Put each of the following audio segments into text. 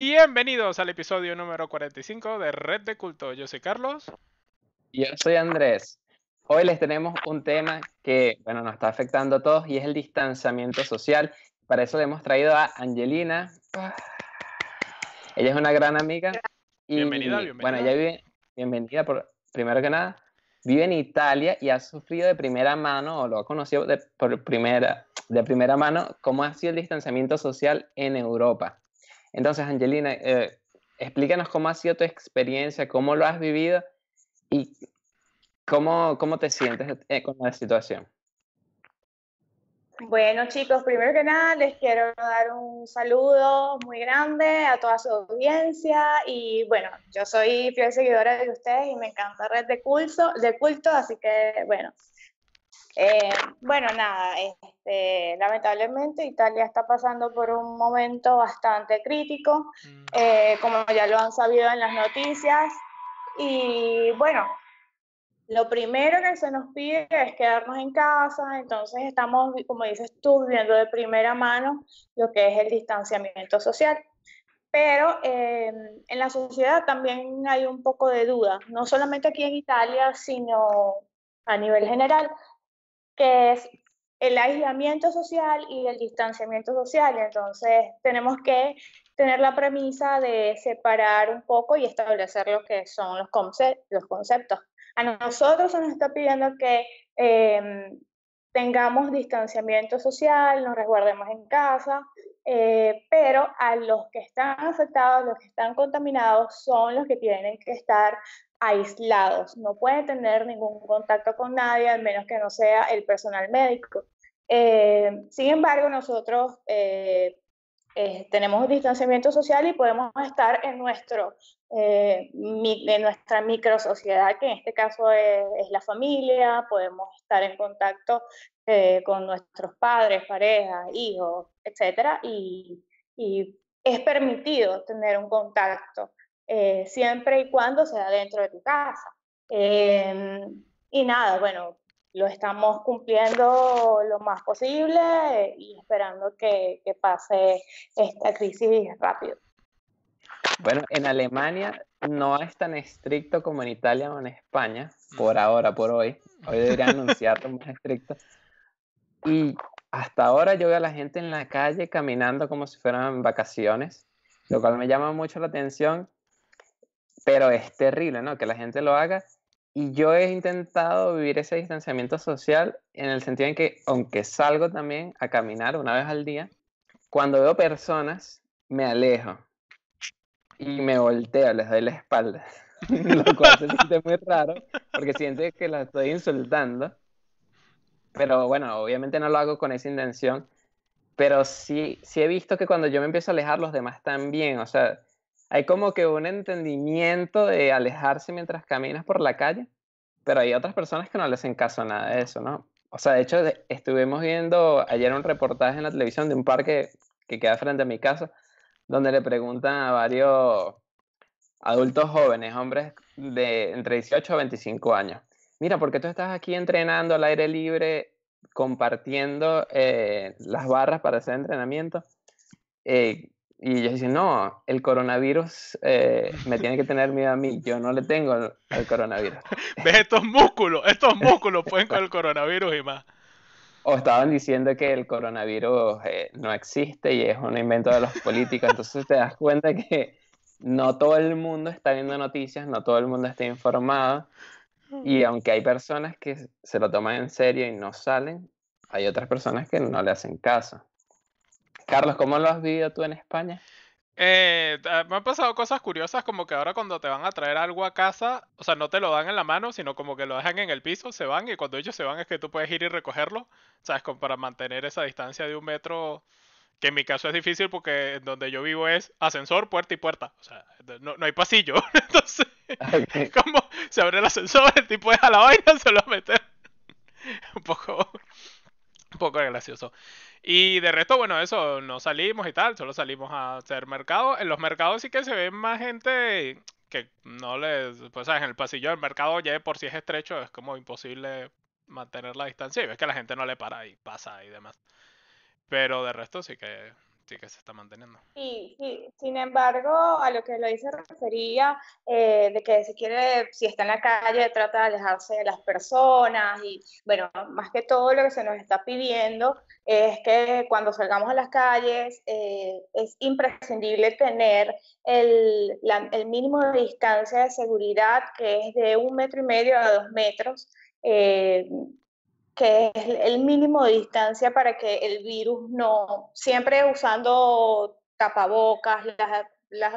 Bienvenidos al episodio número 45 de Red de Culto. Yo soy Carlos. Yo soy Andrés. Hoy les tenemos un tema que, bueno, nos está afectando a todos y es el distanciamiento social. Para eso le hemos traído a Angelina. Ella es una gran amiga. Y, bienvenida, bienvenida. Bueno, ella vive, bienvenida por, primero que nada, vive en Italia y ha sufrido de primera mano, o lo ha conocido de, por primera, de primera mano, cómo ha sido el distanciamiento social en Europa. Entonces, Angelina, eh, explícanos cómo ha sido tu experiencia, cómo lo has vivido y cómo, cómo te sientes eh, con la situación. Bueno chicos, primero que nada les quiero dar un saludo muy grande a toda su audiencia y bueno, yo soy fiel seguidora de ustedes y me encanta Red de Culto, de culto así que bueno, eh, bueno, nada, este, lamentablemente Italia está pasando por un momento bastante crítico, mm. eh, como ya lo han sabido en las noticias. Y bueno, lo primero que se nos pide es quedarnos en casa, entonces estamos, como dices tú, viendo de primera mano lo que es el distanciamiento social. Pero eh, en la sociedad también hay un poco de duda, no solamente aquí en Italia, sino a nivel general, que es el aislamiento social y el distanciamiento social. Entonces, tenemos que tener la premisa de separar un poco y establecer lo que son los, conceptos. A nosotros se nos está pidiendo que em, tengamos distanciamiento social, nos resguardemos en casa, eh, pero a los que están afectados, los que están contaminados, son los que tienen que estar aislados, no pueden tener ningún contacto con nadie, al menos que no sea el personal médico. Eh, sin embargo, nosotros eh, eh, tenemos distanciamiento social y podemos estar en, nuestro, en nuestra micro sociedad, que en este caso es, la familia, podemos estar en contacto con nuestros padres, parejas, hijos, etc. y es permitido tener un contacto. Eh, siempre y cuando sea dentro de tu casa. Em, y nada, bueno, lo estamos cumpliendo lo más posible y esperando que, que pase esta crisis rápido. Bueno, en Alemania no es tan estricto como en Italia o en España, por ahora, por hoy. Hoy deberían anunciarlo más estricto. Y hasta ahora yo veo a la gente en la calle caminando como si fueran vacaciones, lo cual me llama mucho la atención pero es terrible, ¿no? Que la gente lo haga. Y yo he intentado vivir ese distanciamiento social en el sentido en que, aunque salgo también a caminar una vez al día, cuando veo personas, me alejo y me volteo, les doy la espalda. Lo cual se siente muy raro porque siente que la estoy insultando. Pero bueno, obviamente no lo hago con esa intención. Pero sí, sí he visto que cuando yo me empiezo a alejar, los demás también. O sea, hay como que un entendimiento de alejarse mientras caminas por la calle, pero hay otras personas que no les hacen caso a nada de eso, ¿no? O sea, de hecho, estuvimos viendo ayer un reportaje en la televisión de un parque que queda frente a mi casa, donde le preguntan a varios adultos jóvenes, hombres de entre 18 a 25 años, mira, ¿por qué tú estás aquí entrenando al aire libre, compartiendo eh, las barras para hacer entrenamiento? Eh, y ellos dicen, no, el coronavirus eh, me tiene que tener miedo a mí, yo no le tengo el, coronavirus. ¿Ves estos músculos? Estos músculos pueden con el coronavirus y más. O estaban diciendo que el coronavirus eh, no existe y es un invento de los políticos, entonces te das cuenta que no todo el mundo está viendo noticias, no todo el mundo está informado, y aunque hay personas que se lo toman en serio y no salen, hay otras personas que no le hacen caso. Carlos, ¿cómo lo has vivido tú en España? Eh, me han pasado cosas curiosas como que ahora cuando te van a traer algo a casa, o sea, no te lo dan en la mano, sino como que lo dejan en el piso, se van y cuando ellos se van es que tú puedes ir y recogerlo, ¿sabes? Como para mantener esa distancia de un metro, que en mi caso es difícil porque donde yo vivo es ascensor, puerta y puerta, o sea, no, hay pasillo, entonces, como se abre el ascensor, el tipo deja la vaina, se lo mete. un poco, un poco gracioso. Y de resto, bueno, eso, no salimos y tal, solo salimos a hacer mercado. En los mercados sí que se ve más gente que no les, pues en el pasillo del mercado ya por si es estrecho es como imposible mantener la distancia y ves que la gente no le para y pasa y demás. Pero de resto sí que Sí, que se está manteniendo. Sí, sí, sin embargo, a lo que lo se refería, eh, de que si quiere, si está en la calle, trata de alejarse de las personas y, bueno, más que todo lo que se nos está pidiendo es que cuando salgamos a las calles eh, es imprescindible tener el, el, mínimo de distancia de seguridad, que es de un metro y medio a dos metros. Eh, que es el mínimo de distancia para que el virus no, siempre usando tapabocas,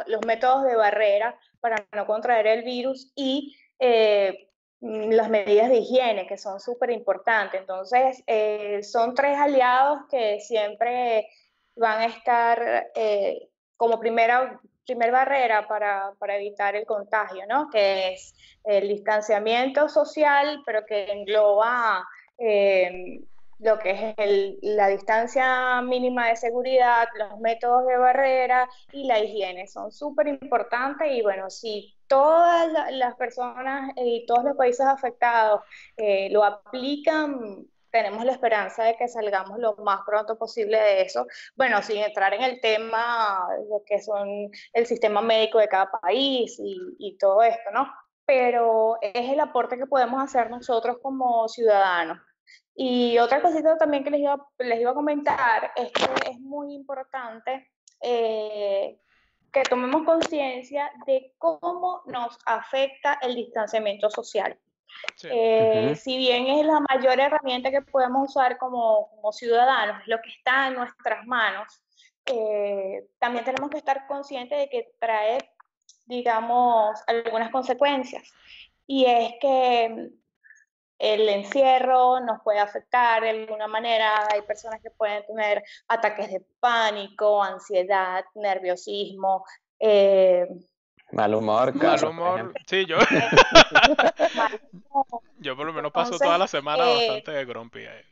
los métodos de barrera para no contraer el virus y eh, las medidas de higiene, que son súper importantes. Entonces, eh, son tres aliados que siempre van a estar eh, como primera, primer barrera para, para, evitar el contagio, ¿no? Que es el distanciamiento social, pero que engloba lo que es la distancia mínima de seguridad, los métodos de barrera y la higiene. Son súper importantes y bueno, si todas las personas y todos los países afectados eh, lo aplican, tenemos la esperanza de que salgamos lo más pronto posible de eso. Bueno, sin entrar en el tema de que son el sistema médico de cada país y, y todo esto, ¿no? Pero es el aporte que podemos hacer nosotros como ciudadanos. Y otra cosita también que les iba, les iba a comentar es que es muy importante eh, que tomemos conciencia de cómo nos afecta el distanciamiento social. Eh, si bien es la mayor herramienta que podemos usar como, como ciudadanos, lo que está en nuestras manos, eh, también tenemos que estar conscientes de que trae, digamos, algunas consecuencias. Y es que el encierro nos puede afectar de alguna manera. Hay personas que pueden tener ataques de pánico, ansiedad, nerviosismo. Eh, mal humor, Mal humor, sí, yo. yo por lo menos paso toda la semana eh, bastante grumpy, eh,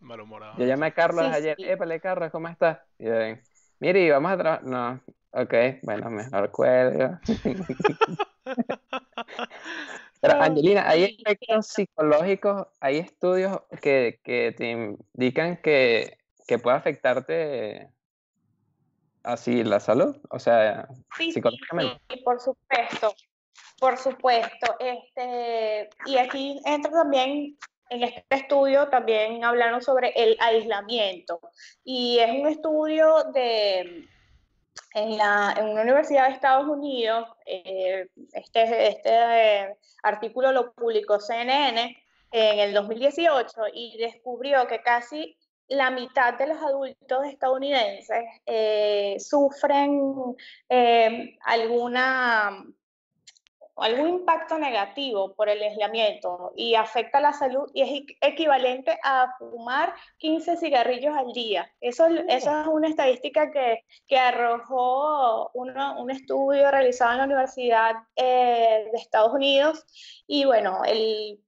malhumorado. Yo llamé a Carlos ayer, épale Carlos, ¿cómo estás? Y yo, mire, vamos a trabajar. No, ok, bueno, mejor cuelgo. Pero Angelina, ¿hay efectos psicológicos, hay estudios que, te indican que, puede afectarte así la salud? O sea, psicológicamente. Sí, por supuesto, por supuesto. Este, y aquí entra también, en este estudio también hablaron sobre el aislamiento. Y es un estudio de en, la, en una universidad de Estados Unidos, eh, este, este eh, artículo lo publicó CNN en el 2018 y descubrió que casi la mitad de los adultos estadounidenses eh, sufren alguna algún impacto negativo por el aislamiento y afecta la salud y es equivalente a fumar 15 cigarrillos al día. Eso, eso es una estadística que, que arrojó un estudio realizado en la Universidad eh, de Estados Unidos y bueno, el,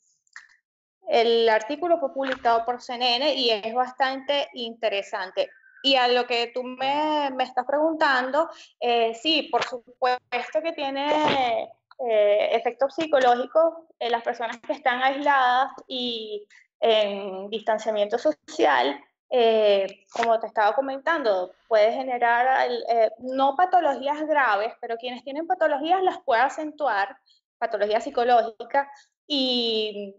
el artículo fue publicado por CNN y es bastante interesante. Y a lo que tú me, me estás preguntando, eh, sí, por supuesto que tiene eh, efectos psicológicos en las personas que están aisladas y en distanciamiento social, eh, como te estaba comentando, puede generar eh, no patologías graves, pero quienes tienen patologías las puede acentuar, patologías psicológicas, y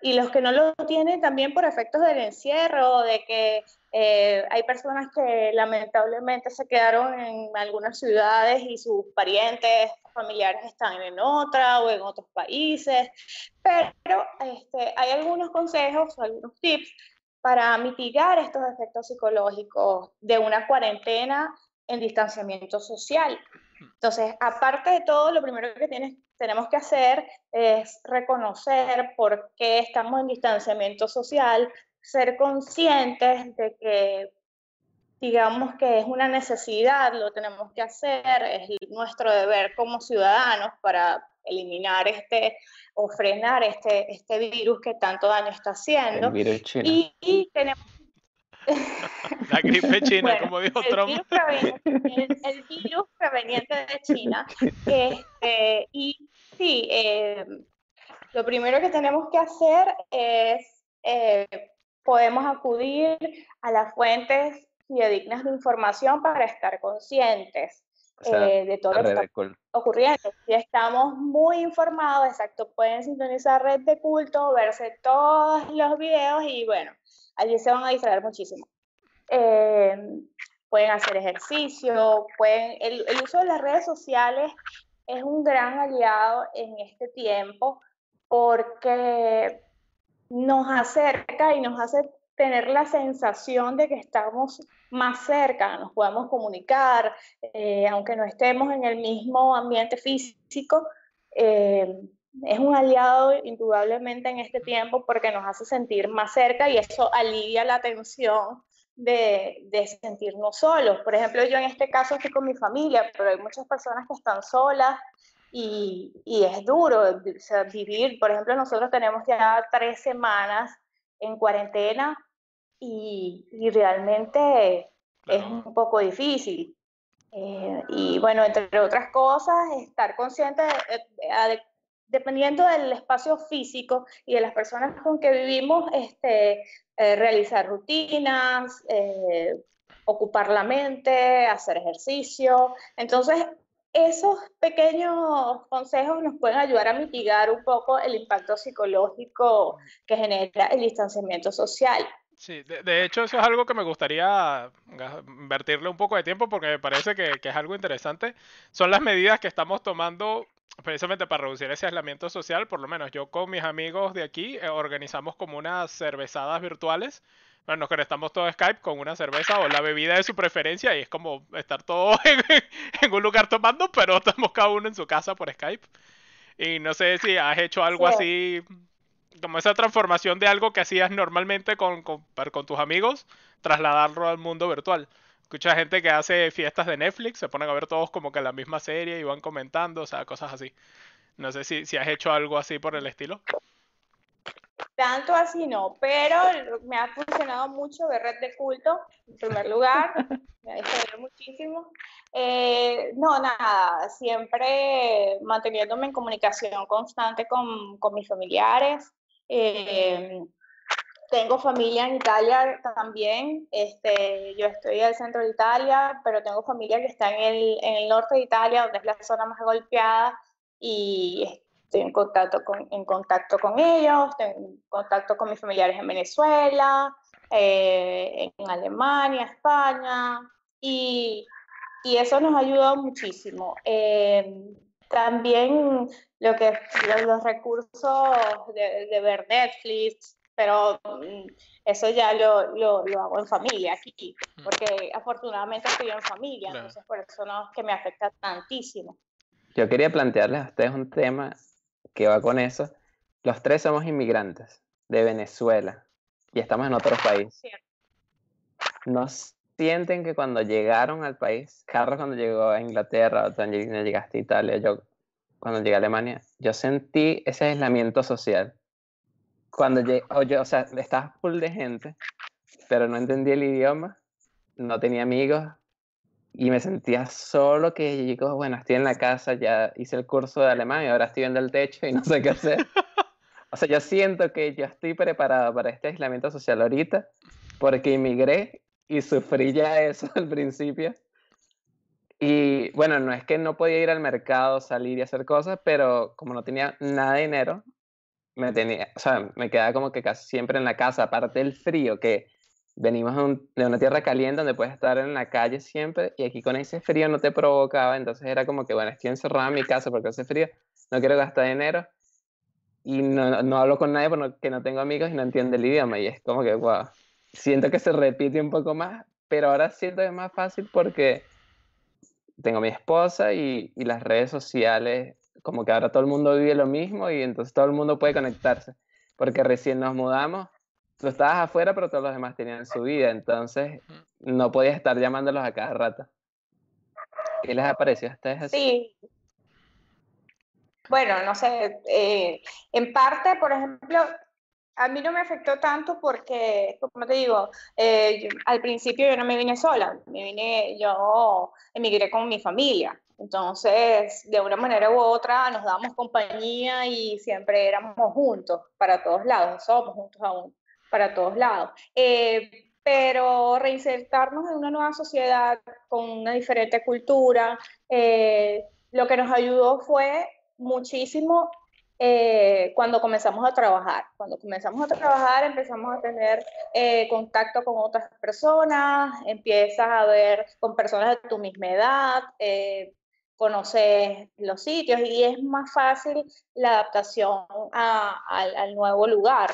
y los que no lo tienen también por efectos del encierro, de que eh, hay personas que lamentablemente se quedaron en algunas ciudades y sus parientes, familiares están en otra o en otros países, pero este, hay algunos consejos, algunos tips para mitigar estos efectos psicológicos de una cuarentena en distanciamiento social. Entonces, aparte de todo, lo primero que tienes, tenemos que hacer es reconocer por qué estamos en distanciamiento social, ser conscientes de que digamos que es una necesidad, lo tenemos que hacer, es nuestro deber como ciudadanos para eliminar este o frenar este, este virus que tanto daño está haciendo. Y, y tenemos la gripe china, como dijo el Trump. Virus el, virus proveniente de China. Este, y sí, eh, lo primero que tenemos que hacer es, eh, podemos acudir a las fuentes fidedignas de información para estar conscientes eh, de todo lo que está ocurriendo. Si estamos muy informados, exacto, pueden sintonizar Red de Culto, verse todos los videos y bueno, allí se van a distraer muchísimo. Eh, pueden hacer ejercicio, pueden, el, el uso de las redes sociales es un gran aliado en este tiempo porque nos acerca y nos hace tener la sensación de que estamos más cerca, nos podemos comunicar, eh, aunque no estemos en el mismo ambiente físico. Eh, es un aliado indudablemente en este tiempo porque nos hace sentir más cerca y eso alivia la tensión de, de, sentirnos solos. Por ejemplo, yo en este caso estoy con mi familia, pero hay muchas personas que están solas y, y es duro vivir. Por ejemplo, nosotros tenemos ya tres semanas en cuarentena y, y realmente es un poco difícil. Eh, y bueno, entre otras cosas, estar consciente, de, dependiendo del espacio físico y de las personas con que vivimos, este, eh, realizar rutinas, eh, ocupar la mente, hacer ejercicio. Entonces, esos pequeños consejos nos pueden ayudar a mitigar un poco el impacto psicológico que genera el distanciamiento social. Sí, de, hecho eso es algo que me gustaría invertirle un poco de tiempo porque me parece que, es algo interesante. Son las medidas que estamos tomando precisamente para reducir ese aislamiento social. Por lo menos yo con mis amigos de aquí eh, organizamos como unas cervezadas virtuales. Bueno, nos conectamos todo Skype con una cerveza o la bebida de su preferencia y es como estar todos en, un lugar tomando, pero estamos cada uno en su casa por Skype. Y no sé si has hecho algo así como esa transformación de algo que hacías normalmente con, con, tus amigos, trasladarlo al mundo virtual. Escucha gente que hace fiestas de Netflix, se ponen a ver todos como que la misma serie y van comentando, o sea, cosas así. No sé si, si has hecho algo así por el estilo. Tanto así no, pero me ha funcionado mucho ver red de culto, en primer lugar, me ha ver muchísimo. Eh, no, nada, siempre manteniéndome en comunicación constante con, con mis familiares, eh, tengo familia en Italia también. Este, yo estoy al centro de Italia, pero tengo familia que está en el, en el norte de Italia, donde es la zona más golpeada, y estoy en contacto con, en contacto con ellos, tengo contacto con mis familiares en Venezuela, eh, en Alemania, España, y, y, eso nos ha ayudado muchísimo. Eh, también lo que los, recursos de, ver Netflix, pero mm, eso ya lo, lo, hago en familia aquí, porque afortunadamente estoy en familia, entonces por eso no es que me afecta tantísimo. Yo quería plantearles a ustedes un tema que va con eso. Los tres somos inmigrantes de Venezuela y estamos en otro país. Nos sienten que cuando llegaron al país, Carlos cuando llegó a Inglaterra, o Angelina llegaste a Italia, yo cuando llegué a Alemania, yo sentí ese aislamiento social. Cuando llegué, o, sea, estaba full de gente, pero no entendía el idioma, no tenía amigos y me sentía solo que digo, bueno, estoy en la casa, ya hice el curso de alemán y ahora estoy viendo el techo y no sé qué hacer. O sea, yo siento que yo estoy preparado para este aislamiento social ahorita porque inmigré y sufrí ya eso al principio. Y bueno, no es que no podía ir al mercado, salir y hacer cosas, pero como no tenía nada de dinero, me tenía, o sea, me quedaba como que casi siempre en la casa, aparte del frío, que venimos de, una tierra caliente donde puedes estar en la calle siempre, y aquí con ese frío no te provocaba, entonces era como que, bueno, estoy encerrado en mi casa porque hace frío, no quiero gastar dinero, y no, no hablo con nadie porque no tengo amigos y no entiendo el idioma, y es como que, wow, siento que se repite un poco más, pero ahora siento que es más fácil porque tengo mi esposa y, y, las redes sociales, como que ahora todo el mundo vive lo mismo y entonces todo el mundo puede conectarse. Porque recién nos mudamos, tú estabas afuera, pero todos los demás tenían su vida, entonces no podías estar llamándolos a cada rato. ¿Qué les ha parecido a ustedes así? Sí. Bueno, no sé, eh, en parte, por ejemplo, a mí no me afectó tanto porque, como te digo, eh, al principio yo no me vine sola, me vine, yo emigré con mi familia. Entonces, de una manera u otra, nos damos compañía y siempre éramos juntos para todos lados, somos juntos aún para todos lados. Eh, pero reinsertarnos en una nueva sociedad con una diferente cultura, eh, lo que nos ayudó fue muchísimo eh, cuando comenzamos a trabajar. Cuando comenzamos a trabajar empezamos a tener contacto con otras personas, empiezas a ver con personas de tu misma edad, conoces los sitios y es más fácil la adaptación al nuevo lugar,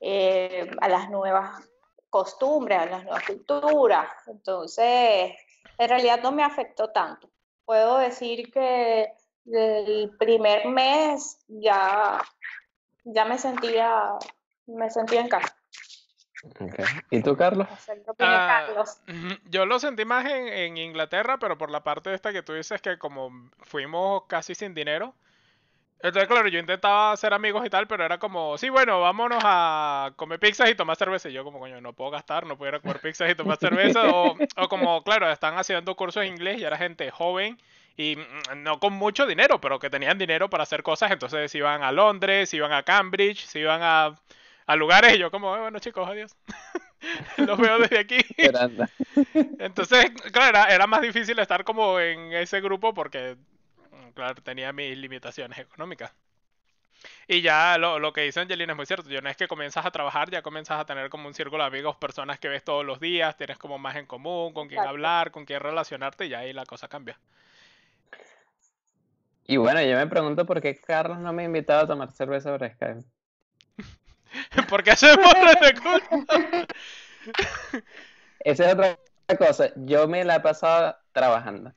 a las nuevas costumbres, a las nuevas culturas. Entonces, en realidad no me afectó tanto. Puedo decir que del primer mes ya, ya me sentía, me sentía en casa. ¿Y tú, Carlos? Ah, yo lo sentí más en, en, Inglaterra, pero por la parte esta que tú dices que como fuimos casi sin dinero. Entonces, claro, yo intentaba hacer amigos y tal, pero era como, sí, bueno, vámonos a comer pizzas y tomar cerveza. Y yo como, coño, no puedo gastar, no puedo ir a comer pizzas y tomar cerveza. o, o como, claro, están haciendo cursos de inglés y era gente joven y mm, no con mucho dinero, pero que tenían dinero para hacer cosas, entonces iban a Londres, iban a Cambridge, se iban a, a lugares y yo como, eh, bueno chicos, adiós. Los veo desde aquí. entonces, claro, era, más difícil estar como en ese grupo porque, mm, claro, tenía mis limitaciones económicas. Y ya lo, lo, que dice Angelina es muy cierto. Yo no es que comienzas a trabajar, ya comienzas a tener como un círculo de amigos, personas que ves todos los días, tienes como más en común, con quien hablar, con quien relacionarte, y ahí la cosa cambia. Y bueno, yo me pregunto por qué Carlos no me ha invitado a tomar cerveza por Skype. Porque hacemos de culto. Esa es otra cosa. Yo me la he pasado trabajando.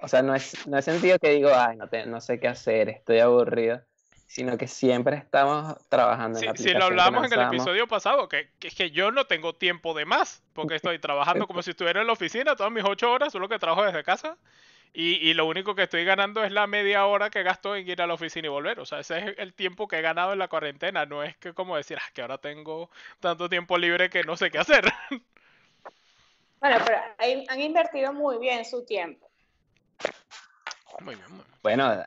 O sea, no es, no he sentido que digo, ay, no, no sé qué hacer, estoy aburrido. Sino que siempre estamos trabajando en la aplicación. Si lo hablamos en el episodio pasado, que, que, que yo no tengo tiempo de más, porque estoy trabajando como si estuviera en la oficina todas mis ocho horas, solo que trabajo desde casa. Y, y, lo único que estoy ganando es la media hora que gasto en ir a la oficina y volver. O sea, ese es el tiempo que he ganado en la cuarentena. No es que como decir, ah, que ahora tengo tanto tiempo libre que no sé qué hacer. Bueno, pero han invertido muy bien su tiempo. Muy bien, muy bien. Bueno,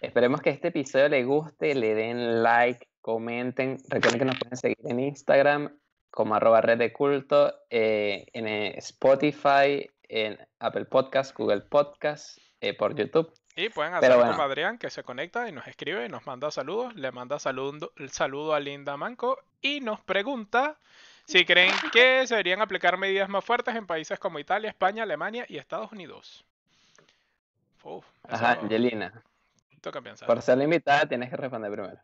esperemos que este episodio le guste, le den like, comenten. Recuerden que nos pueden seguir en Instagram como arroba red de culto, eh, en Spotify, en Apple Podcast, Google Podcast, eh, por YouTube. Y pueden hacer como Adrián, que se conecta y nos escribe y nos manda saludos. Le manda saludo, el saludo a Linda Manco y nos pregunta si creen que se deberían aplicar medidas más fuertes en países como Italia, España, Alemania y Estados Unidos. Ajá, Angelina. Toca pensar. Por ser limitada tienes que responder primero.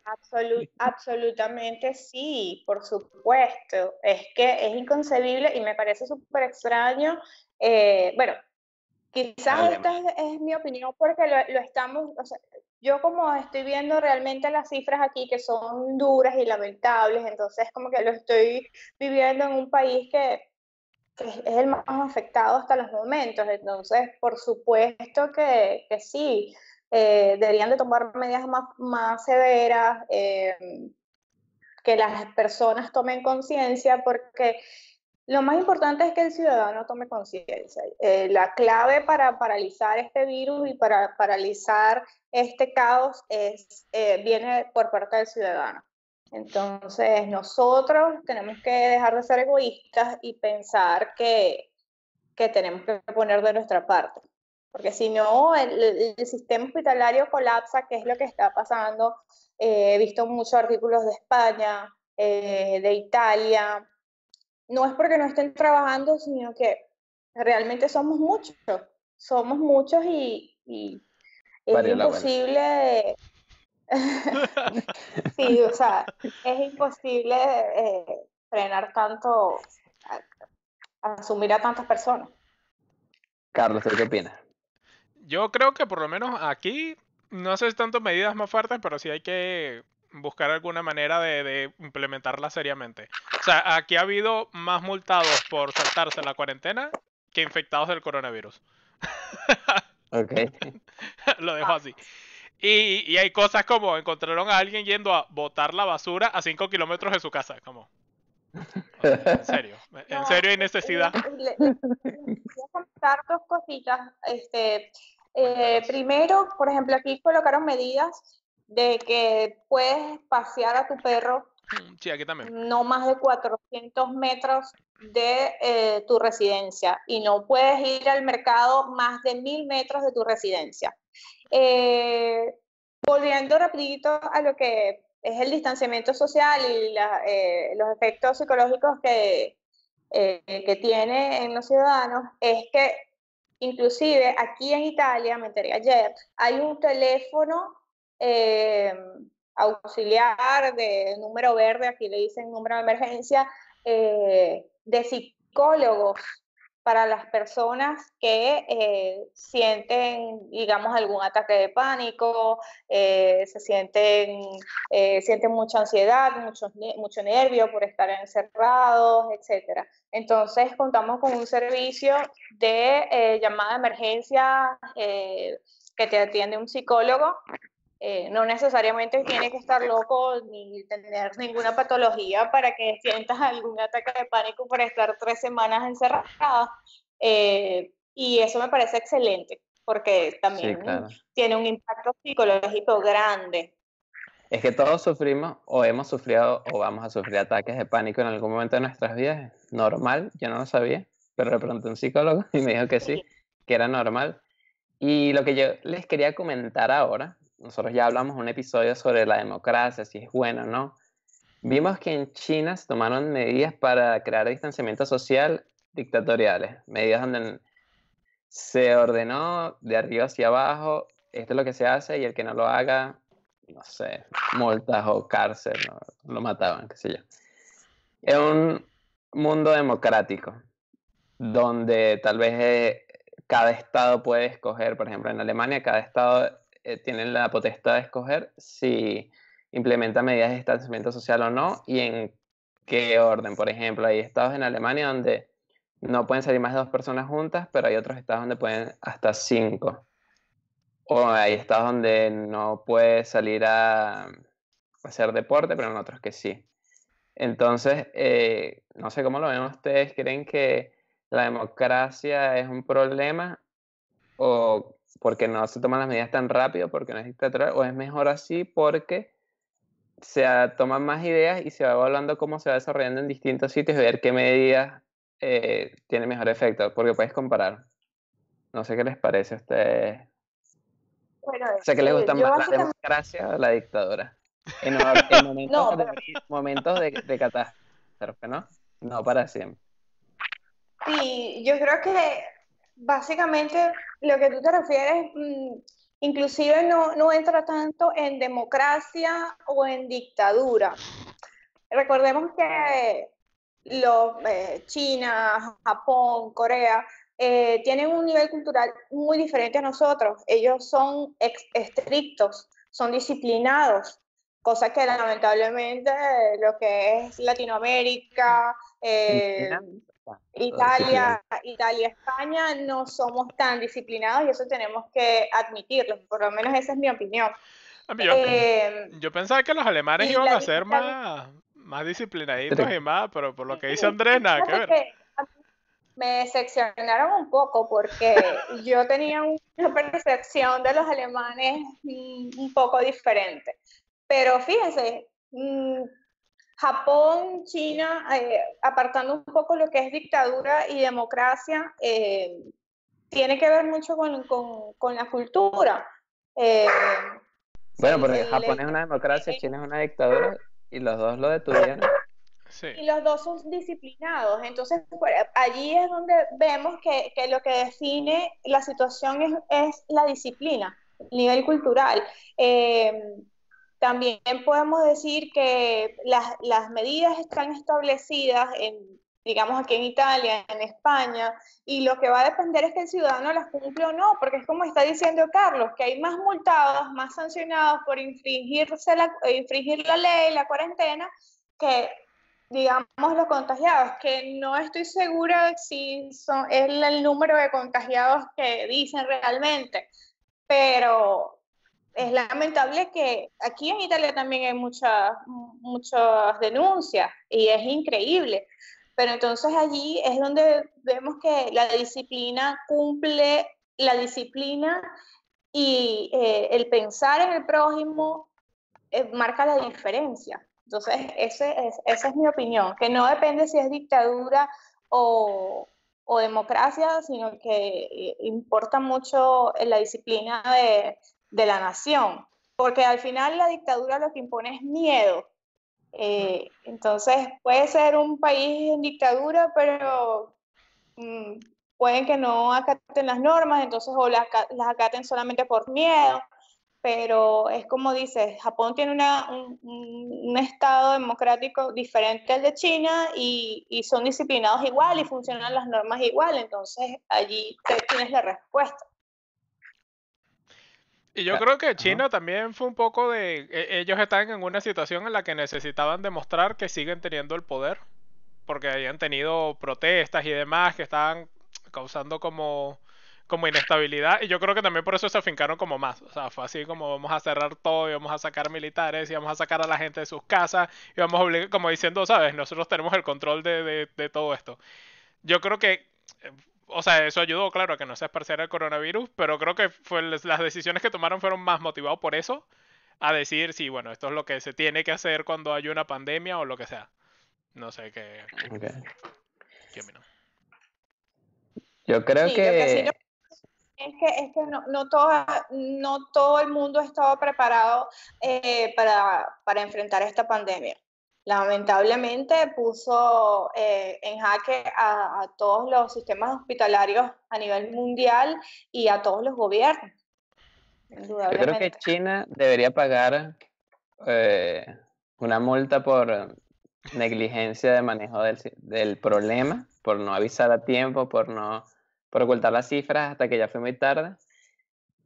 absolutamente sí, por supuesto. Es que es inconcebible y me parece súper extraño eh, bueno, quizás esta es, mi opinión porque lo, estamos, o sea, yo como estoy viendo realmente las cifras aquí que son duras y lamentables, entonces como que lo estoy viviendo en un país que, es el más afectado hasta los momentos, entonces por supuesto que, que sí, eh, deberían de tomar medidas más, más severas, eh, que las personas tomen conciencia porque lo más importante es que el ciudadano tome conciencia. Eh, la clave para paralizar este virus y para paralizar este caos es, eh, viene por parte del ciudadano. Entonces, nosotros tenemos que dejar de ser egoístas y pensar que, que tenemos que poner de nuestra parte. Porque si no, el, el, sistema hospitalario colapsa, que es lo que está pasando. Eh, he visto muchos artículos de España, de Italia, no es porque no estén trabajando, sino que realmente somos muchos, somos muchos y, es imposible... sí, o sea, es imposible eh, frenar tanto, asumir a tantas personas. Carlos, ¿qué opinas? Yo creo que por lo menos aquí no si tanto medidas más fuertes, pero sí hay que buscar alguna manera de, implementarla seriamente. O sea, aquí ha habido más multados por saltarse la cuarentena que infectados del coronavirus. Ok. Lo dejo así. Y, y, hay cosas como encontraron a alguien yendo a botar la basura a 5 kilómetros de su casa. Como. En serio, en serio hay necesidad. Voy a contar dos cositas. Este, eh, primero, por ejemplo, aquí colocaron medidas de que puedes pasear a tu perro Mm, sí, aquí también. No más de 400 metros de eh, tu residencia y no puedes ir al mercado más de mil metros de tu residencia. Eh, volviendo rapidito a lo que es el distanciamiento social y eh, los efectos psicológicos que, que tiene en los ciudadanos, es que inclusive aquí en Italia, me enteré ayer, hay un teléfono auxiliar de número verde, aquí le dicen número de emergencia, de psicólogos para las personas que eh, sienten, digamos, algún ataque de pánico, eh, se sienten, eh, sienten mucha ansiedad, mucho, mucho nervio por estar encerrados, etc. Entonces, contamos con un servicio de llamada de emergencia que te atiende un psicólogo eh, no necesariamente tiene que estar loco ni tener ninguna patología para que sientas algún ataque de pánico por estar tres semanas encerrada. Eh, y eso me parece excelente, porque también tiene un impacto psicológico grande. Es que todos sufrimos o hemos sufrido o vamos a sufrir ataques de pánico en algún momento de nuestras vidas. Normal, yo no lo sabía, pero le pregunté a un psicólogo y me dijo que sí, que era normal. Y lo que yo les quería comentar ahora nosotros ya hablamos un episodio sobre la democracia, si es buena o no. Vimos que en China se tomaron medidas para crear distanciamiento social dictatoriales, medidas donde se ordenó de arriba hacia abajo, esto es lo que se hace y el que no lo haga, no sé, multas o cárcel, lo mataban, qué sé yo. Es un mundo democrático, donde tal vez eh, cada estado puede escoger, por ejemplo, en Alemania, cada estado eh, tienen la potestad de escoger si implementa medidas de distanciamiento social o no y en qué orden. Por ejemplo, hay estados en Alemania donde no pueden salir más de dos personas juntas, pero hay otros estados donde pueden hasta cinco. O hay estados donde no puede salir a hacer deporte, pero en otros que sí. Entonces, eh, no sé cómo lo ven ustedes. ¿Creen que la democracia es un problema? ¿O porque no se toman las medidas tan rápido, porque no es dictatorial, o es mejor así porque se toman más ideas y se va evaluando cómo se va desarrollando en distintos sitios y ver qué medidas eh, tienen mejor efecto, porque puedes comparar. No sé qué les parece a ustedes. Bueno, o sea, ¿qué les gusta más, la democracia o la dictadura? En, momentos, de, de catástrofe, ¿no? No para siempre. Sí, yo creo que básicamente lo que tú te refieres, mm, inclusive no, no entra tanto en democracia o en dictadura. Recordemos que los, eh, China, Japón, Corea, eh, tienen un nivel cultural muy diferente a nosotros. Ellos son estrictos, son disciplinados, cosa que lamentablemente lo que es Latinoamérica, eh, Italia, Italia, España no somos tan disciplinados y eso tenemos que admitirlo, por lo menos esa es mi opinión. Eh, yo, pensaba que los alemanes iban a ser más, más disciplinaditos y más, pero por lo que dice Andrés, nada que ver. me decepcionaron un poco porque yo tenía una percepción de los alemanes un poco diferente. Pero fíjense, mm, Japón, China, eh, apartando un poco lo que es dictadura y democracia, eh, tiene que ver mucho con, la cultura. Eh, bueno, porque Japón es una democracia, China es una dictadura y los dos lo detuvieron. Y los dos son disciplinados. Entonces, pues, allí es donde vemos que, lo que define la situación es, es la disciplina, nivel cultural. También podemos decir que las, medidas están establecidas en, digamos, aquí en Italia, en España, y lo que va a depender es que el ciudadano las cumple o no, porque es como está diciendo Carlos, que hay más multados, más sancionados por infringirse la, infringir la ley, la cuarentena, que digamos los contagiados, que no estoy segura si son, es el número de contagiados que dicen realmente, pero es lamentable que aquí en Italia también hay muchas, muchas denuncias y es increíble. Pero entonces allí es donde vemos que la disciplina cumple la disciplina y eh, el pensar en el prójimo eh, marca la diferencia. Entonces, ese es, esa es mi opinión, que no depende si es dictadura o, o democracia, sino que importa mucho la disciplina de, de, la nación, porque al final la dictadura lo que impone es miedo. Eh, entonces puede ser un país en dictadura, pero mm, pueden que no acaten las normas, entonces o las, las acaten solamente por miedo pero es como dices, Japón tiene una, un, estado democrático diferente al de China y, y, son disciplinados igual y funcionan las normas igual, entonces allí tienes la respuesta. Y yo creo que China también fue un poco de... E, ellos están en una situación en la que necesitaban demostrar que siguen teniendo el poder, porque habían tenido protestas y demás que estaban causando como como inestabilidad y yo creo que también por eso se afincaron como más. O sea, fue así como vamos a cerrar todo y vamos a sacar militares y vamos a sacar a la gente de sus casas y vamos a obligar, como diciendo, sabes, nosotros tenemos el control de, de, todo esto. Yo creo que, eh, o sea, eso ayudó, claro, a que no se esparciera el coronavirus, pero creo que fue, las decisiones que tomaron fueron más motivados por eso, a decir, sí, bueno, esto es lo que se tiene que hacer cuando hay una pandemia o lo que sea. No sé qué. ¿Qué Yo creo que es que, es que no, no, todo, no todo el mundo estaba preparado eh, para, para, enfrentar esta pandemia. Lamentablemente puso eh, en jaque a, todos los sistemas hospitalarios a nivel mundial y a todos los gobiernos. Yo creo que China debería pagar eh, una multa por negligencia de manejo del, del problema, por no avisar a tiempo, por no por ocultar las cifras hasta que ya fue muy tarde.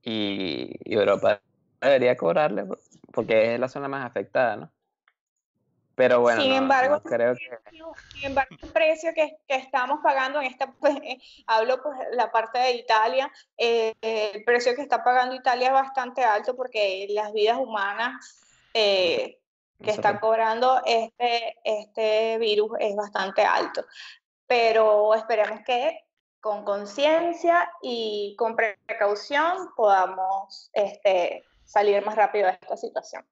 Y, Europa debería cobrarle porque es la zona más afectada, ¿no? Pero bueno, sin embargo, creo que... sin embargo, el precio que, que estamos pagando en esta, pues, eh, hablo pues la parte de Italia, eh, el precio que está pagando Italia es bastante alto porque las vidas humanas eh, que está cobrando este, este virus es bastante alto. Pero esperemos que con conciencia y con precaución podamos este, salir más rápido de esta situación.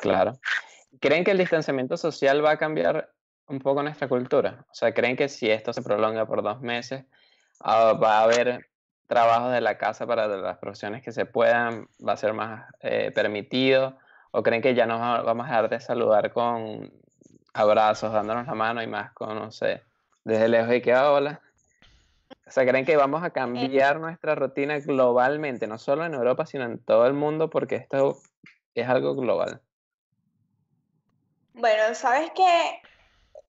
Claro. ¿Creen que el distanciamiento social va a cambiar un poco nuestra cultura? O sea, ¿creen que si esto se prolonga por dos meses, ah, va a haber trabajos de la casa para las profesiones que se puedan, va a ser más eh, permitido? ¿O creen que ya nos vamos a dejar de saludar con abrazos, dándonos la mano y más con, no sé, desde lejos y que ah, hola? O sea, ¿creen que vamos a cambiar nuestra rutina globalmente, no solo en Europa, sino en todo el mundo, porque esto es algo global? Bueno, sabes que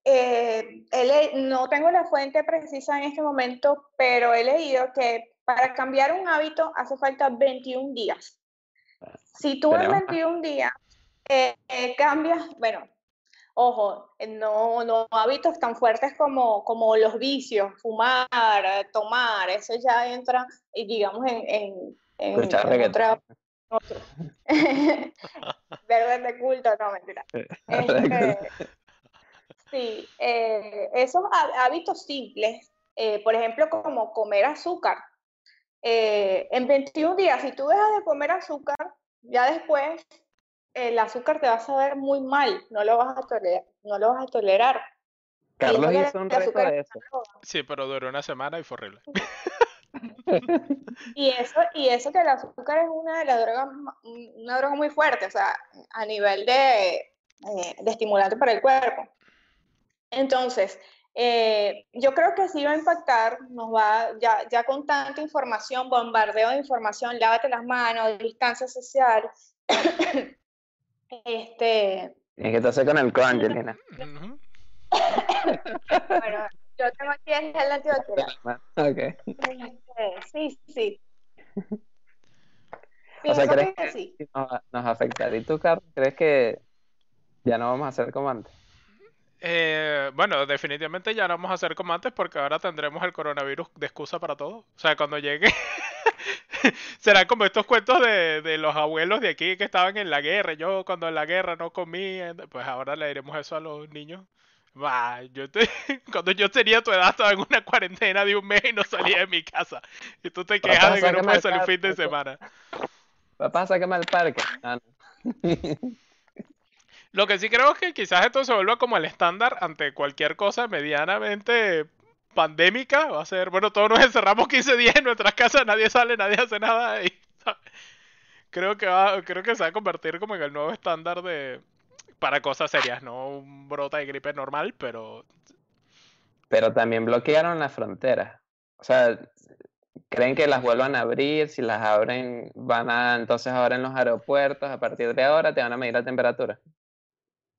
eh, no tengo la fuente precisa en este momento, pero he leído que para cambiar un hábito hace falta 21 días. Si tú en 21 días eh, eh, cambias, bueno, ojo, no, no hábitos tan fuertes como, como los vicios, fumar, tomar, eso ya entra, digamos, en, en, en, otra... Otro. de culto, no, mentira. Este, sí, eh, esos hábitos simples, eh, por ejemplo, como comer azúcar. Eh, en 21 días, si tú dejas de comer azúcar, ya después el azúcar te va a saber muy mal, no lo vas a tolerar. No lo vas a tolerar. Carlos hizo un reto de eso. Sí, pero duró una semana y fue horrible. y eso y eso que el azúcar es una de las drogas una droga muy fuerte o sea a nivel de, eh, de estimulante para el cuerpo entonces eh, yo creo que sí va a impactar nos va ya, ya con tanta información bombardeo de información lávate las manos distancia social Este. ¿Y qué te hace con el co, Angelina? bueno, yo tengo aquí el gel antibacterial. Ok. Este, sí, sí. o sea, ¿crees que, sí. nos, nos afectaría? ¿Y tú, Carlos, crees que ya no vamos a hacer como antes? Eh, bueno, definitivamente ya no vamos a hacer como antes porque ahora tendremos el coronavirus de excusa para todo. O sea, cuando llegue, será como estos cuentos de, de, los abuelos de aquí que estaban en la guerra. Yo cuando en la guerra no comí, pues ahora le diremos eso a los niños. Bah, yo te, cuando yo tenía tu edad estaba en una cuarentena de un mes y no salía de mi casa. Y tú te quejas de que no puedes salir un fin de semana. Papá, sácame al parque. Ah, Lo que sí creo es que quizás esto se vuelva como el estándar ante cualquier cosa medianamente pandémica. Va a ser, bueno, todos nos encerramos 15 días en nuestras casas, nadie sale, nadie hace nada. Y, creo que va, creo que se va a convertir como en el nuevo estándar de para cosas serias, no un brota de gripe normal, pero pero también bloquearon las fronteras. O sea, creen que las vuelvan a abrir, si las abren, van a, entonces ahora en los aeropuertos, a partir de ahora te van a medir la temperatura.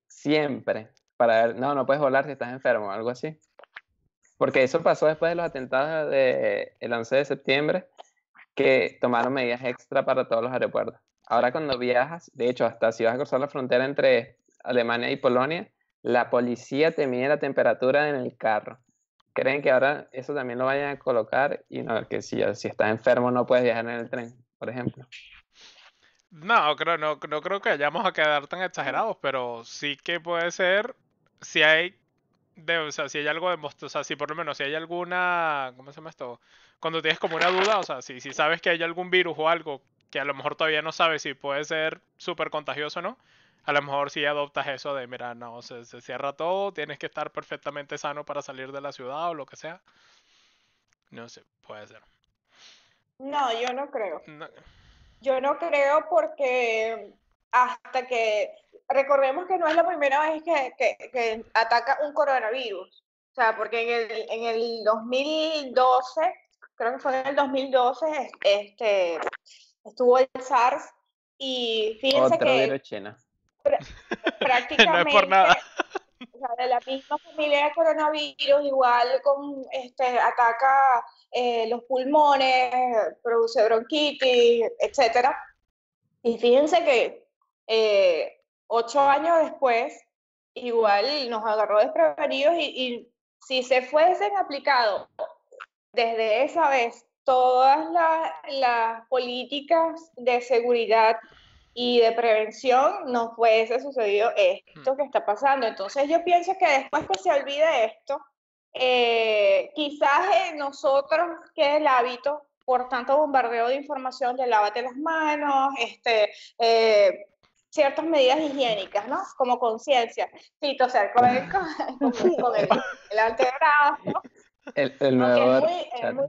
Siempre. Para ver, no, no puedes volar si estás enfermo, algo así. Porque eso pasó después de los atentados del el 11 de septiembre, que tomaron medidas extra para todos los aeropuertos. Ahora cuando viajas, de hecho, hasta si vas a cruzar la frontera entre Alemania y Polonia, la policía te mide la temperatura en el carro. ¿Creen que ahora eso también lo vayan a colocar? Y no, que si, si estás enfermo no puedes viajar en el tren, por ejemplo. No, creo, no, no creo que vayamos a quedar tan exagerados, pero sí que puede ser si hay de, o sea, si hay algo de, o sea, si por lo menos si hay alguna, ¿cómo se llama esto? Cuando tienes como una duda, o sea, si, si sabes que hay algún virus o algo que a lo mejor todavía no sabes si puede ser súper contagioso o no, a lo mejor si adoptas eso de, mira, no, se, se, cierra todo, tienes que estar perfectamente sano para salir de la ciudad o lo que sea. No sé, puede ser. No, yo no creo. Yo no creo porque hasta que, recordemos que no es la primera vez que, que, que ataca un coronavirus. O sea, porque en el, en el 2012, creo que fue en el 2012, este, estuvo el SARS y fíjense Otro que... virus chino. Prácticamente no es por nada. o sea, de la misma familia de coronavirus, igual con este ataca eh, los pulmones, produce bronquitis, etcétera. Y fíjense que eh, ocho años después, igual nos agarró desprevenidos y, y si se fuesen aplicado desde esa vez todas las, las políticas de seguridad y de prevención no fuese sucedido esto que está pasando. Entonces yo pienso que después que se olvide esto, eh, quizás en nosotros quede el hábito por tanto bombardeo de información de lávate las manos, este, eh, ciertas medidas higiénicas, ¿no? Como conciencia, sí, toser con el, con, con el, el antebrazo. El, el nuevo es muy, es muy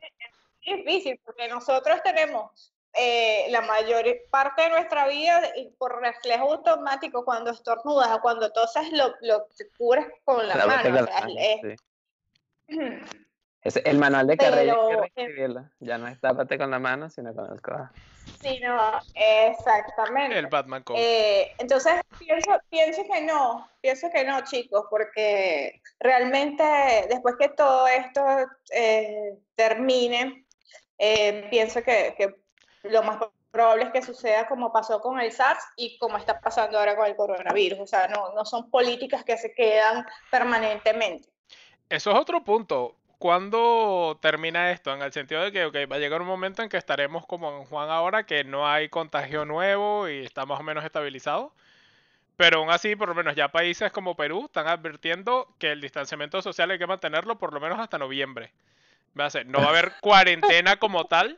difícil porque nosotros tenemos eh, la mayor parte de nuestra vida y por reflejo automático cuando estornudas o cuando toses lo, lo cubres con la mano. o sea, es- sí. El manual de carrera. Ya no es tápate con la mano, sino con el codo. sí, no, exactamente. El Batman Code. Eh, entonces, pienso, pienso que no, pienso que no, chicos, porque realmente después que todo esto eh, termine, eh, pienso que, que lo más probable es que suceda como pasó con el SARS y como está pasando ahora con el coronavirus. O sea, no, no son políticas que se quedan permanentemente. Eso es otro punto. ¿Cuándo termina esto? En el sentido de que va a llegar un momento en que estaremos como en Juan ahora, que no hay contagio nuevo y está más o menos estabilizado. Pero aún así, por lo menos ya países como Perú están advirtiendo que el distanciamiento social hay que mantenerlo por lo menos hasta noviembre. No va a haber cuarentena como tal,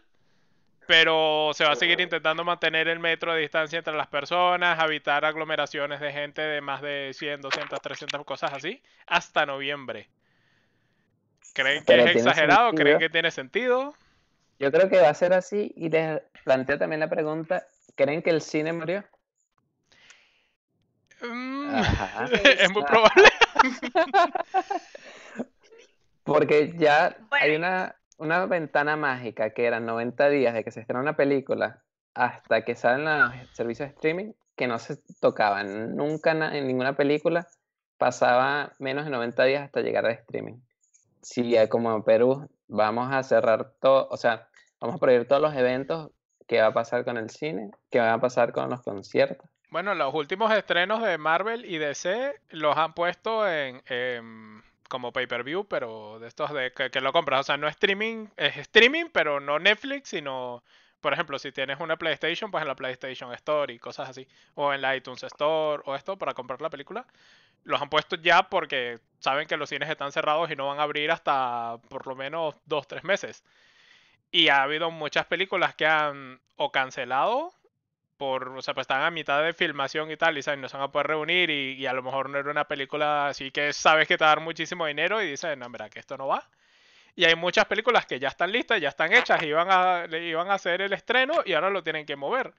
pero se va a seguir intentando mantener el metro de distancia entre las personas, evitar aglomeraciones de gente de más de 100, 200, 300 cosas así, hasta noviembre. ¿Creen que Pero es exagerado? ¿Creen que tiene sentido? Yo creo que va a ser así y les planteo también la pregunta, ¿creen que el cine murió? Mm, Ajá. es muy probable. Porque ya Bueno. hay una, una ventana mágica que eran 90 días de que se estrena una película hasta que salen los servicios de streaming que no se tocaban. Nunca en ninguna película pasaba menos de 90 días hasta llegar al streaming. Si eh, como en Perú vamos a cerrar todo, o sea, vamos a prohibir todos los eventos, ¿qué va a pasar con el cine? ¿Qué va a pasar con los conciertos? Bueno, los últimos estrenos de Marvel y DC los han puesto en, em, como pay-per-view, pero de estos de que, lo compras. O sea, no streaming, es streaming, pero no Netflix, sino, por ejemplo, si tienes una PlayStation, pues en la PlayStation Store y cosas así. O en la iTunes Store o esto para comprar la película. Los han puesto ya porque saben que los cines están cerrados y no van a abrir hasta por lo menos dos, tres meses. Y ha habido muchas películas que han o cancelado por, o sea, pues están a mitad de filmación y tal, y ¿sabes? no se van a poder reunir y, a lo mejor no era una película así que sabes que te va a dar muchísimo dinero y dices, no, mira, que esto no va. Y hay muchas películas que ya están listas, ya están hechas, iban a, iban a hacer el estreno y ahora lo tienen que mover.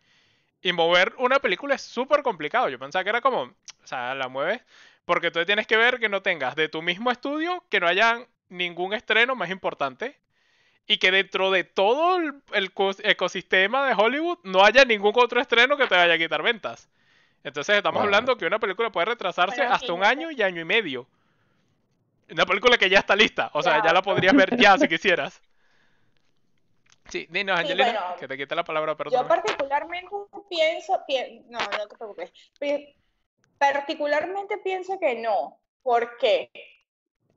Y mover una película es súper complicado. Yo pensaba que era como, o sea, la mueves porque tú tienes que ver que no tengas de tu mismo estudio, que no haya ningún estreno más importante y que dentro de todo el, ecosistema de Hollywood no haya ningún otro estreno que te vaya a quitar ventas. Entonces estamos hablando que una película puede retrasarse hasta un año y año y medio. Una película que ya está lista, o sea, ya la podrías ver ya si quisieras. Sí, dinos, Angelina, que te quite la palabra, perdón. Yo particularmente pienso, no, no te preocupes, particularmente pienso que no, porque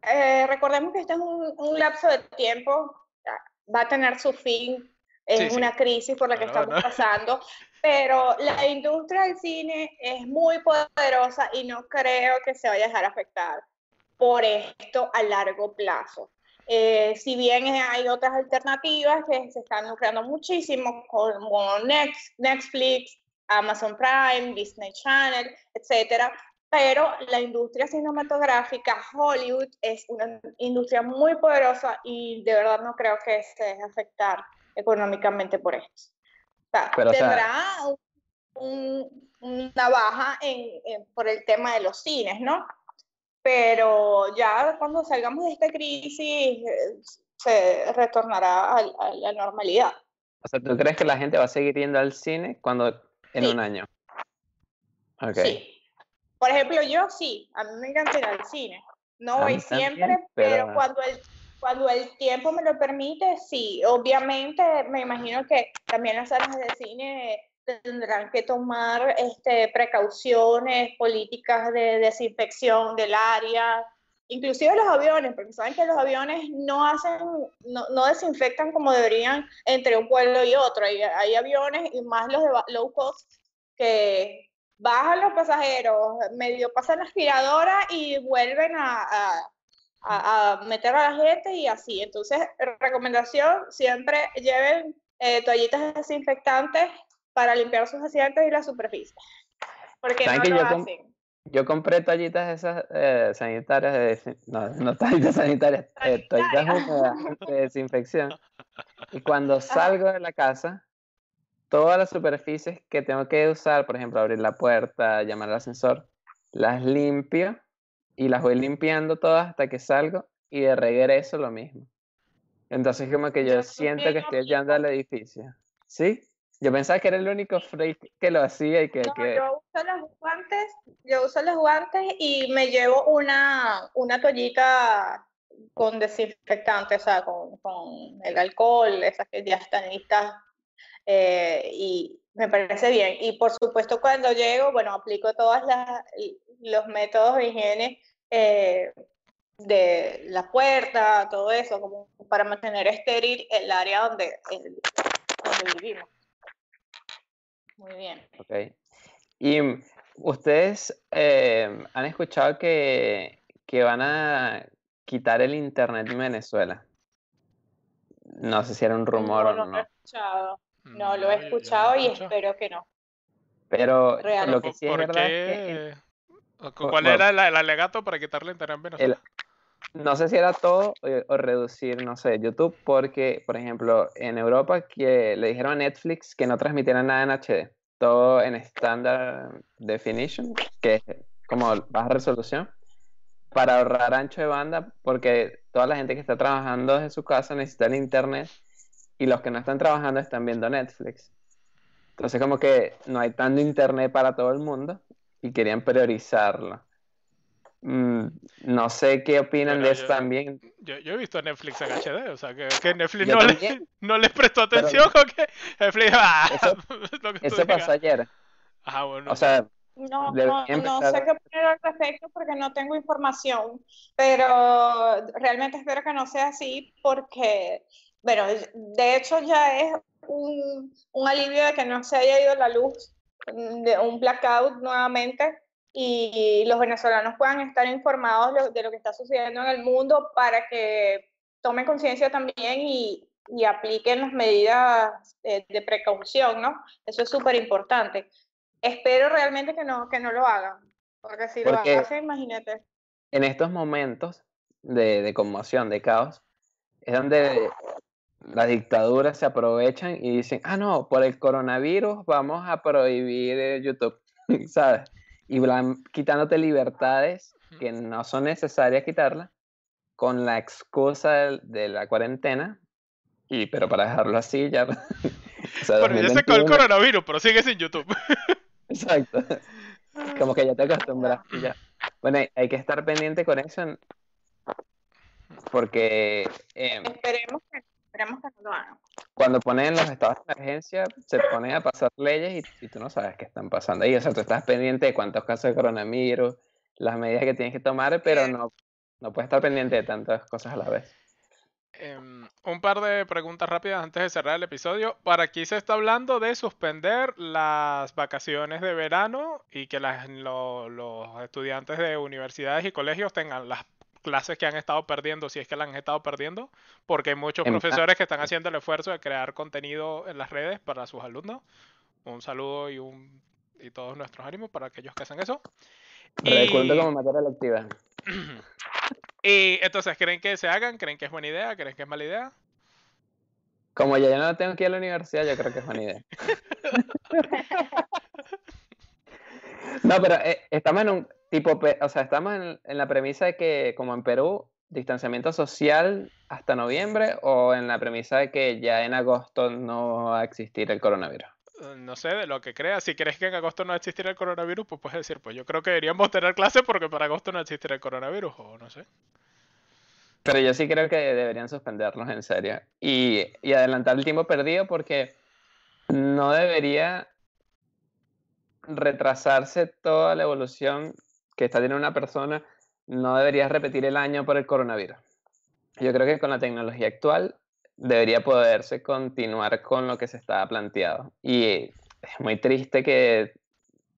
eh, recordemos que este es un, lapso de tiempo, va a tener su fin, es una crisis por la que estamos pasando, pero la industria del cine es muy poderosa y no creo que se vaya a dejar afectar por esto a largo plazo. Eh, si bien hay otras alternativas que se están lucrando muchísimo, como Netflix, Amazon Prime, Disney Channel, etcétera, pero la industria cinematográfica, Hollywood, es una industria muy poderosa y de verdad no creo que se deje afectar económicamente por esto. O tendrá una baja por el tema de los cines, ¿no? Pero ya cuando salgamos de esta crisis eh, se retornará a, la normalidad. O sea, ¿tú crees que la gente va a seguir yendo al cine cuando en un año? Okay. Sí. Por ejemplo, yo sí, a mí me encanta ir al cine. No voy siempre, pero... cuando el cuando el tiempo me lo permite, sí. Obviamente, me imagino que también las salas de cine tendrán que tomar este, precauciones, políticas de desinfección del área, inclusive los aviones, porque saben que los aviones no hacen, no, no desinfectan como deberían entre un pueblo y otro. Hay, hay aviones, y más los de low cost, que bajan los pasajeros, medio pasan la aspiradora y vuelven a, a, meter a la gente y así. Entonces, recomendación, siempre lleven eh, toallitas desinfectantes para limpiar sus asientos y la superficie. Porque no lo yo hacen. yo compré toallitas esas eh, sanitarias, no, no toallitas sanitarias, eh, toallitas de desinfección. Y cuando salgo de la casa, todas las superficies que tengo que usar, por ejemplo, abrir la puerta, llamar al ascensor, las limpio y las voy limpiando todas hasta que salgo y de regreso lo mismo. Entonces como que yo, siento que estoy llegando al edificio. ¿Sí? Yo pensaba que era el único freak que lo hacía y que... Yo uso los guantes, yo uso los guantes y me llevo una, una toallita con desinfectante, o sea, con, con el alcohol, esas que ya están listas eh, y me parece bien. Y por supuesto cuando llego, bueno, aplico todos los métodos de higiene eh, de la puerta, todo eso, como para mantener estéril el área donde, vivimos. Muy bien. Ok. Y ustedes eh, han escuchado que, que van a quitar el internet en Venezuela. No sé si era un rumor o no. Lo he escuchado. No, lo he escuchado y espero que no. Pero lo que sí es verdad es que... ¿Cuál era el, alegato para quitarle internet en Venezuela? no sé si era todo o, reducir, no sé, YouTube, porque, por ejemplo, en Europa que le dijeron a Netflix que no transmitieran nada en HD, todo en Standard Definition, que es como baja resolución, para ahorrar ancho de banda, porque toda la gente que está trabajando desde su casa necesita el internet y los que no están trabajando están viendo Netflix. Entonces como que no hay tanto internet para todo el mundo y querían priorizarlo. Mm, no sé qué opinan de eso también. Yo, he visto Netflix en HD, o sea, que, Netflix no, le, no les prestó atención o que Netflix... Ah, eso, pasó ayer. Ah, bueno. O sea, no, no, no, sé qué opinar al respecto porque no tengo información, pero realmente espero que no sea así porque bueno, de hecho ya es un, alivio de que no se haya ido la luz, de un blackout nuevamente y los venezolanos puedan estar informados de lo que está sucediendo en el mundo para que tomen conciencia también y y apliquen las medidas de, precaución, ¿no? Eso es súper importante. Espero realmente que no, que no lo hagan, porque si lo hacen, imagínate. En estos momentos de, de conmoción, de caos, es donde las dictaduras se aprovechan y dicen, ah, no, por el coronavirus vamos a prohibir YouTube, ¿sabes? Y van quitándote libertades que no son necesarias quitarlas con la excusa de, la cuarentena, y pero para dejarlo así ya... Pero ya se con el coronavirus, pero sigue sin YouTube. Exacto. Como que ya te acostumbras ya. Bueno, hay, que estar pendiente con eso porque... Em, esperemos, que, esperemos que no lo hagan. Cuando ponen los estados de emergencia, se ponen a pasar leyes y, y, tú no sabes qué están pasando ahí. O sea, tú estás pendiente de cuántos casos de coronavirus, las medidas que tienes que tomar, pero no no puedes estar pendiente de tantas cosas a la vez. Em, un par de preguntas rápidas antes de cerrar el episodio. Para aquí se está hablando de suspender las vacaciones de verano y que los estudiantes de universidades y colegios tengan las clases que han estado perdiendo, si es que las han estado perdiendo, porque hay muchos profesores que están haciendo el esfuerzo de crear contenido en las redes para sus alumnos. Un saludo y, un, y todos nuestros ánimos para aquellos que hacen eso. Recuerdo como materia lectiva. y entonces, ¿creen que se hagan? ¿Creen que es buena idea? ¿Creen que es mala idea? Como ya yo no tengo que ir a la universidad, yo creo que es buena idea. no, pero eh, estamos en un tipo, o sea, estamos en, en la premisa de que, como en Perú, distanciamiento social hasta noviembre o en la premisa de que ya en agosto no va a existir el coronavirus. Eh, no sé, de lo que creas. Si crees que en agosto no existirá el coronavirus, pues puedes decir, pues yo creo que deberíamos tener clases porque para agosto no existirá el coronavirus, o no sé. Pero yo sí creo que deberían suspenderlos en serio. Y, y adelantar el tiempo perdido porque no debería retrasarse toda la evolución que está teniendo una persona. No debería repetir el año por el coronavirus. Yo creo que con la tecnología actual debería poderse continuar con lo que se estaba planteado. Y es muy triste que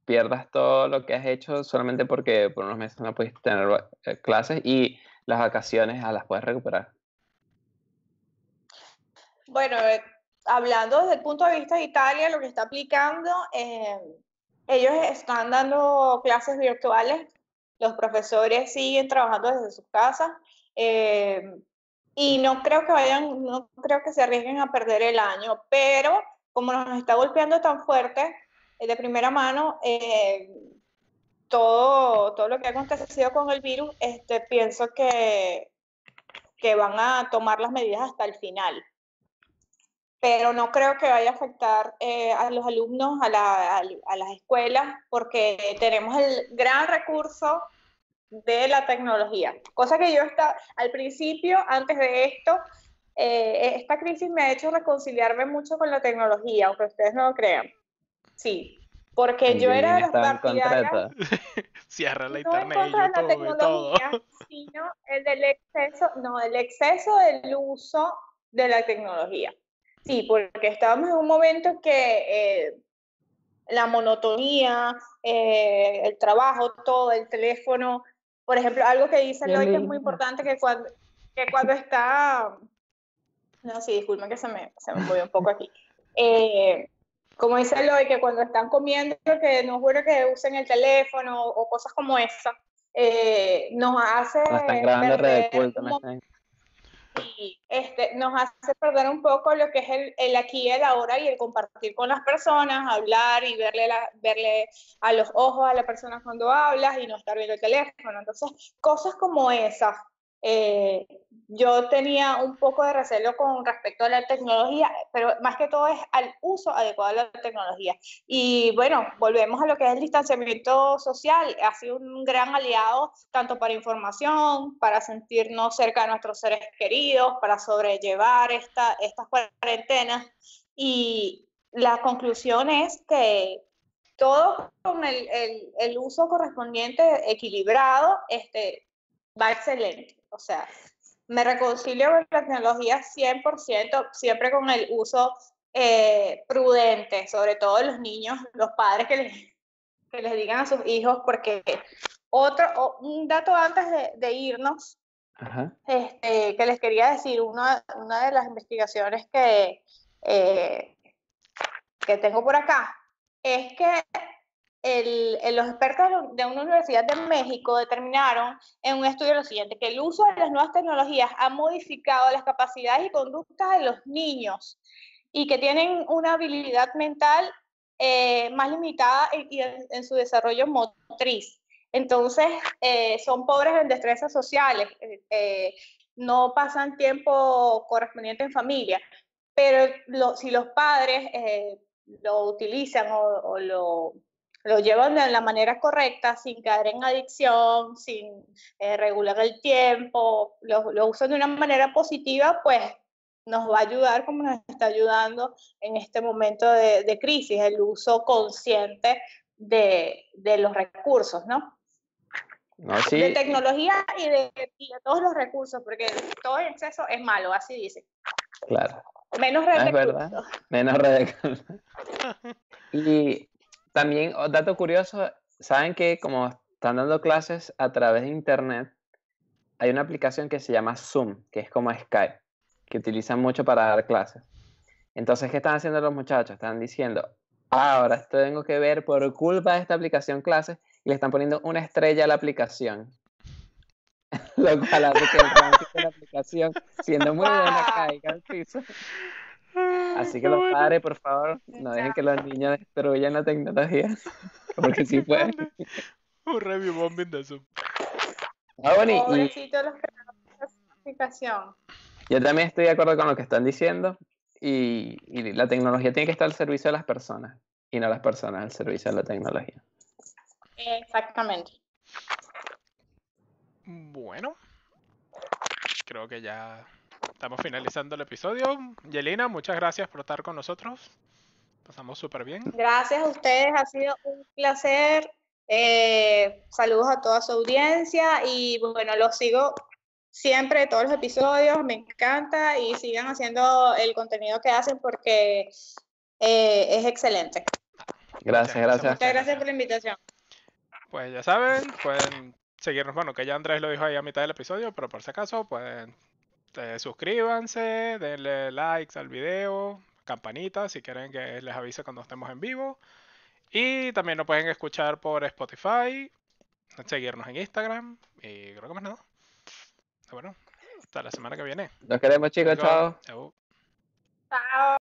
pierdas todo lo que has hecho solamente porque por unos meses no pudiste tener eh, clases y las vacaciones a las puedes recuperar. Bueno, eh, hablando desde el punto de vista de Italia, lo que está aplicando, eh, ellos están dando clases virtuales, los profesores siguen trabajando desde sus casas. Y no creo que vayan, no creo que se arriesguen a perder el año, pero como nos está golpeando tan fuerte eh, de primera mano, eh, todo, todo lo que ha acontecido con el virus, este, pienso que, que van a tomar las medidas hasta el final. Pero no creo que vaya a afectar eh, a los alumnos, a, la, a las escuelas, porque tenemos el gran recurso de la tecnología. Cosa que yo estaba, al principio, antes de esto, eh, esta crisis me ha hecho reconciliarme mucho con la tecnología, aunque ustedes no lo crean. Sí, porque yo era de los partidarios... Cierra la internet no en la tecnología, sino el del exceso, no, el exceso del uso de la tecnología. Sí, porque estábamos en un momento que eh, la monotonía, eh, el trabajo, todo, el teléfono, por ejemplo, algo que dice Lloyd que es muy importante, que cuando, que cuando está... No, sí, disculpen que se me, se me movió un poco aquí. Eh, como dice Lloyd, que cuando están comiendo, que no es que usen el teléfono o cosas como esa, nos hace... No están grabando y este, nos hace perder un poco lo que es el, el, aquí el ahora y el compartir con las personas, hablar y verle, la, verle a los ojos a la persona cuando hablas y no estar viendo el teléfono. Entonces, cosas como esas eh, yo tenía un poco de recelo con respecto a la tecnología, pero más que todo es al uso adecuado de la tecnología. Y bueno, volvemos a lo que es el distanciamiento social. Ha sido un gran aliado tanto para información, para sentirnos cerca de nuestros seres queridos, para sobrellevar esta, estas cuarentenas. Y la conclusión es que todo con el, el, el uso correspondiente equilibrado este, va excelente. O sea, me reconcilio con la tecnología 100%, siempre con el uso eh, prudente, sobre todo los niños, los padres que les, les digan a sus hijos, porque otro, un dato antes de, irnos, este, que les quería decir, una, una de las investigaciones que, eh, que tengo por acá es que el, los expertos de una universidad de México determinaron en un estudio lo siguiente, que el uso de las nuevas tecnologías ha modificado las capacidades y conductas de los niños y que tienen una habilidad mental eh, más limitada y en, su desarrollo motriz. Entonces, eh, son pobres en destrezas sociales, eh, no pasan tiempo correspondiente en familia, pero si los padres lo utilizan o, lo, lo, llevan de la manera correcta, sin caer en adicción, sin regular el tiempo, lo, lo usan de una manera positiva, pues nos va a ayudar como nos está ayudando en este momento de, crisis, el uso consciente de, los recursos, ¿no? De tecnología y de, todos los recursos, porque todo exceso es malo, así dice. Claro. Menos red es verdad. Menos red Y también, dato curioso, saben que como están dando clases a través de internet, hay una aplicación que se llama Zoom, que es como Skype que utilizan mucho para dar clases. Entonces, ¿qué están haciendo los muchachos? Están diciendo, ahora tengo que ver por culpa de esta aplicación clases y le están poniendo una estrella a la aplicación. Lo cual hace que el ranking de la aplicación, siendo muy buena, caiga al piso. Así que los padres, por favor, no dejen que los niños destruyan la tecnología, porque sí pueden. Un review bombing de. Ah, bueno, y, Pobrecito los que la aplicación. Yo también estoy de acuerdo con lo que están diciendo y, la tecnología tiene que estar al servicio de las personas y no las personas al servicio de la tecnología. Exactamente. Bueno, creo que ya estamos finalizando el episodio. Yelina, muchas gracias por estar con nosotros. Pasamos súper bien. Gracias a ustedes, ha sido un placer. Eh, saludos a toda su audiencia y bueno, los sigo siempre, todos los episodios, me encanta y sigan haciendo el contenido que hacen porque eh, es excelente. Gracias, gracias. Muchas gracias por la invitación. Pues ya saben, pueden seguirnos, bueno, que ya Andrés lo dijo ahí a mitad del episodio, pero por si acaso, pueden eh, suscríbanse, denle likes al video, campanita si quieren que les avise cuando estemos en vivo. Y también nos pueden escuchar por Spotify, seguirnos en Instagram y creo que más nada. Bueno, hasta la semana que viene. Nos queremos, chicos. Chao. Chao.